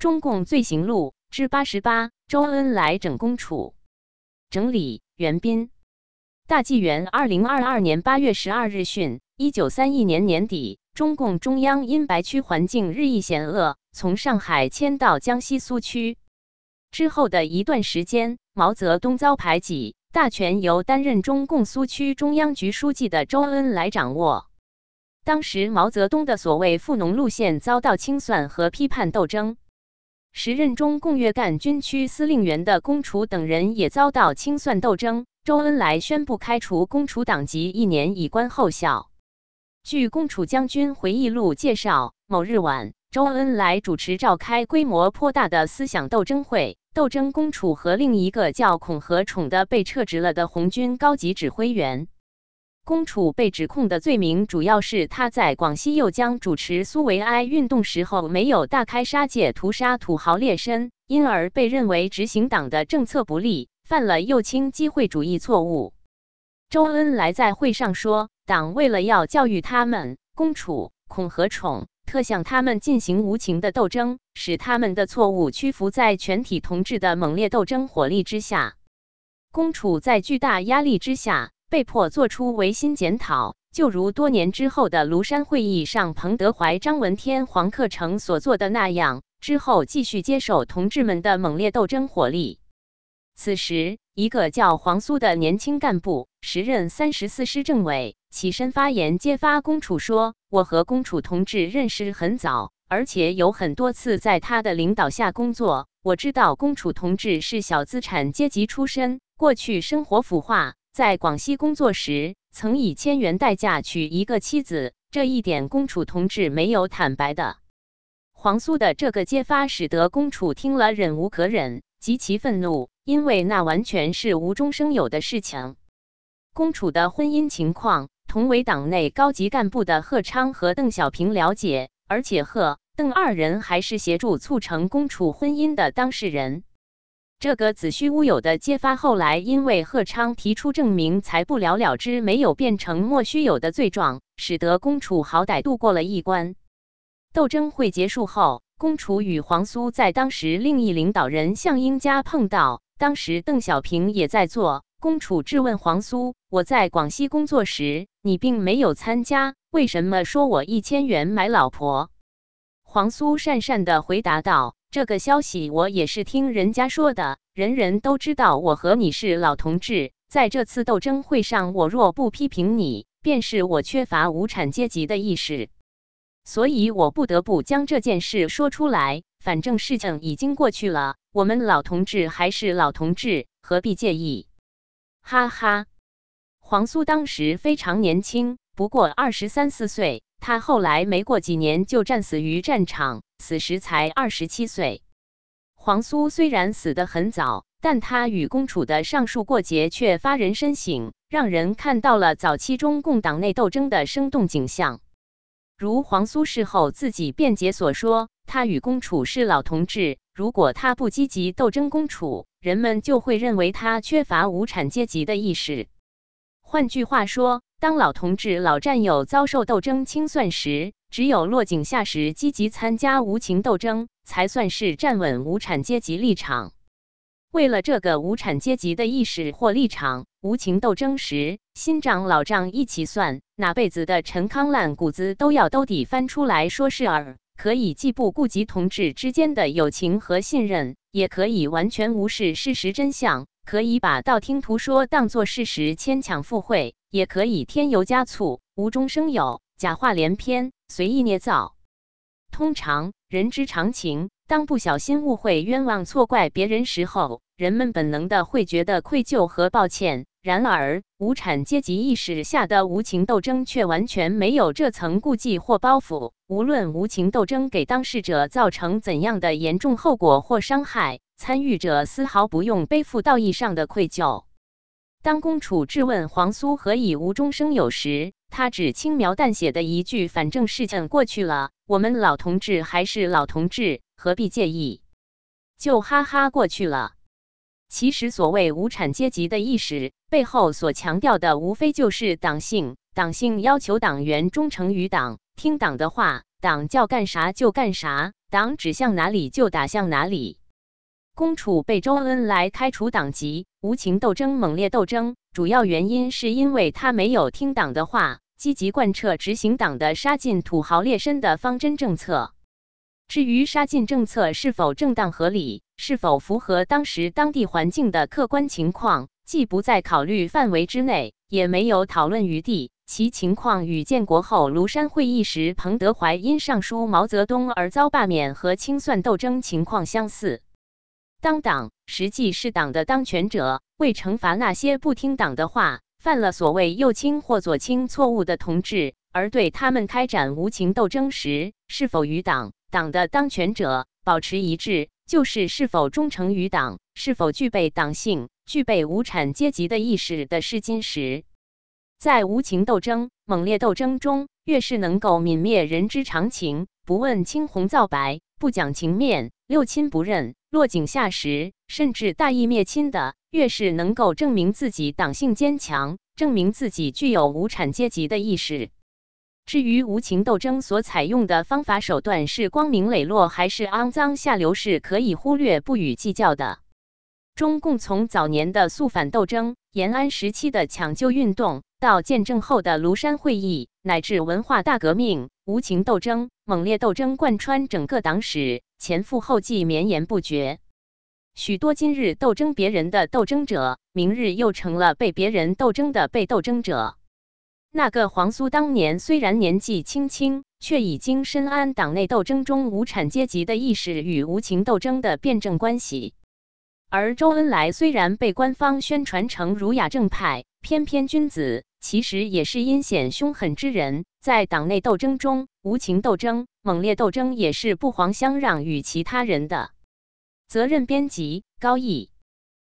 中共罪行录之八十八：周恩来整公处。整理：袁斌。大纪元二零二二年八月十二日讯：一九三一年年底，中共中央因白区环境日益险恶，从上海迁到江西苏区。之后的一段时间，毛泽东遭排挤，大权由担任中共苏区中央局书记的周恩来掌握。当时，毛泽东的所谓富农路线遭到清算和批判斗争。时任中共粤赣军区司令员的龚楚等人也遭到清算斗争。周恩来宣布开除龚楚党籍一年，以观后效。据龚楚将军回忆录介绍，某日晚，周恩来主持召开规模颇大的思想斗争会。斗争龚楚和另一个叫孔和宠的被撤职了的红军高级指挥员。龚楚被指控的罪名主要是他在广西右江主持苏维埃运动时候没有大开杀戒屠杀土豪劣绅，因而被认为执行党的政策不利，犯了右倾机会主义错误。周恩来在会上说，党为了要教育他们，龚楚、孔和宠。特向他们进行无情的斗争，使他们的错误屈服在全体同志的猛烈斗争火力之下。龚楚在巨大压力之下，被迫做出违心检讨，就如多年之后的庐山会议上，彭德怀、张闻天、黄克诚所做的那样，之后继续接受同志们的猛烈斗争火力。此时，一个叫黄苏的年轻干部，时任三十四师政委，起身发言，揭发龚楚说：“我和龚楚同志认识很早，而且有很多次在他的领导下工作。我知道龚楚同志是小资产阶级出身，过去生活腐化，在广西工作时曾以千元代价娶一个妻子，这一点龚楚同志没有坦白的。”黄苏的这个揭发，使得龚楚听了忍无可忍，极其愤怒。因为那完全是无中生有的事情。龚楚的婚姻情况，同为党内高级干部的贺昌和邓小平了解，而且贺、邓二人还是协助促成龚楚婚姻的当事人。这个子虚乌有的揭发，后来因为贺昌提出证明，才不了了之，没有变成莫须有的罪状，使得龚楚好歹度过了一关。斗争会结束后，龚楚与黄苏在当时另一领导人向英家碰到。当时邓小平也在做。龚楚质问黄苏：“我在广西工作时，你并没有参加，为什么说我一千元买老婆？”黄苏讪讪地回答道：“这个消息我也是听人家说的，人人都知道我和你是老同志。在这次斗争会上，我若不批评你，便是我缺乏无产阶级的意识，所以我不得不将这件事说出来。反正事情已经过去了。”我们老同志还是老同志，何必介意？哈哈，黄苏当时非常年轻，不过二十三四岁。他后来没过几年就战死于战场，死时才二十七岁。黄苏虽然死得很早，但他与公楚的上述过节却发人深省，让人看到了早期中共党内斗争的生动景象。如黄苏事后自己辩解所说，他与公楚是老同志。如果他不积极斗争公楚，人们就会认为他缺乏无产阶级的意识。换句话说，当老同志、老战友遭受斗争清算时，只有落井下石，积极参加无情斗争，才算是站稳无产阶级立场。为了这个无产阶级的意识或立场，无情斗争时，新账老账一起算，哪辈子的陈康烂谷子都要兜底翻出来说事儿。可以既不顾及同志之间的友情和信任，也可以完全无视事实真相；可以把道听途说当作事实，牵强附会；也可以添油加醋，无中生有，假话连篇，随意捏造。通常人之常情，当不小心误会、冤枉、错怪别人时候，人们本能的会觉得愧疚和抱歉。然而，无产阶级意识下的无情斗争却完全没有这层顾忌或包袱。无论无情斗争给当事者造成怎样的严重后果或伤害，参与者丝毫不用背负道义上的愧疚。当公楚质问黄苏何以无中生有时，他只轻描淡写的一句：“反正事情过去了，我们老同志还是老同志，何必介意？”就哈哈过去了。其实，所谓无产阶级的意识背后所强调的，无非就是党性。党性要求党员忠诚于党，听党的话，党叫干啥就干啥，党指向哪里就打向哪里。公楚被周恩来开除党籍，无情斗争、猛烈斗争，主要原因是因为他没有听党的话，积极贯彻执行党的杀尽土豪劣绅的方针政策。至于杀尽政策是否正当合理，是否符合当时当地环境的客观情况，既不在考虑范围之内，也没有讨论余地。其情况与建国后庐山会议时彭德怀因上书毛泽东而遭罢免和清算斗争情况相似。当党实际是党的当权者，为惩罚那些不听党的话、犯了所谓右倾或左倾错误的同志，而对他们开展无情斗争时，是否与党、党的当权者保持一致，就是是否忠诚于党，是否具备党性、具备无产阶级的意识的试金石。在无情斗争、猛烈斗争中，越是能够泯灭人之常情，不问青红皂白，不讲情面，六亲不认。落井下石，甚至大义灭亲的，越是能够证明自己党性坚强，证明自己具有无产阶级的意识。至于无情斗争所采用的方法手段是光明磊落还是肮脏下流，是可以忽略不予计较的。中共从早年的肃反斗争、延安时期的抢救运动，到建政后的庐山会议，乃至文化大革命，无情斗争、猛烈斗争贯穿整个党史。前赴后继，绵延不绝。许多今日斗争别人的斗争者，明日又成了被别人斗争的被斗争者。那个黄苏当年虽然年纪轻轻，却已经深谙党内斗争中无产阶级的意识与无情斗争的辩证关系。而周恩来虽然被官方宣传成儒雅正派、翩翩君子，其实也是阴险凶狠之人。在党内斗争中，无情斗争、猛烈斗争也是不遑相让与其他人的。责任编辑：高毅。